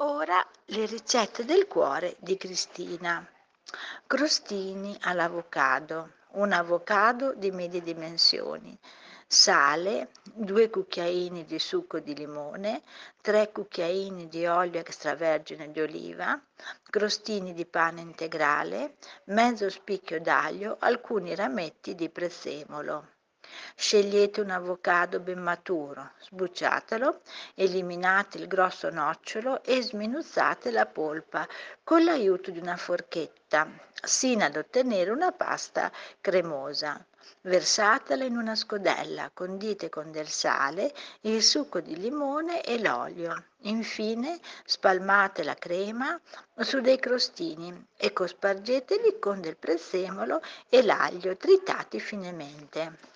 Ora le ricette del cuore di Cristina. Crostini all'avocado, un avocado di medie dimensioni, sale, 2 cucchiaini di succo di limone, 3 cucchiaini di olio extravergine di oliva, crostini di pane integrale, mezzo spicchio d'aglio, alcuni rametti di prezzemolo. Scegliete un avocado ben maturo, sbucciatelo, eliminate il grosso nocciolo e sminuzzate la polpa con l'aiuto di una forchetta, sino ad ottenere una pasta cremosa. Versatela in una scodella, condite con del sale, il succo di limone e l'olio. Infine spalmate la crema su dei crostini e cospargeteli con del prezzemolo e l'aglio tritati finemente.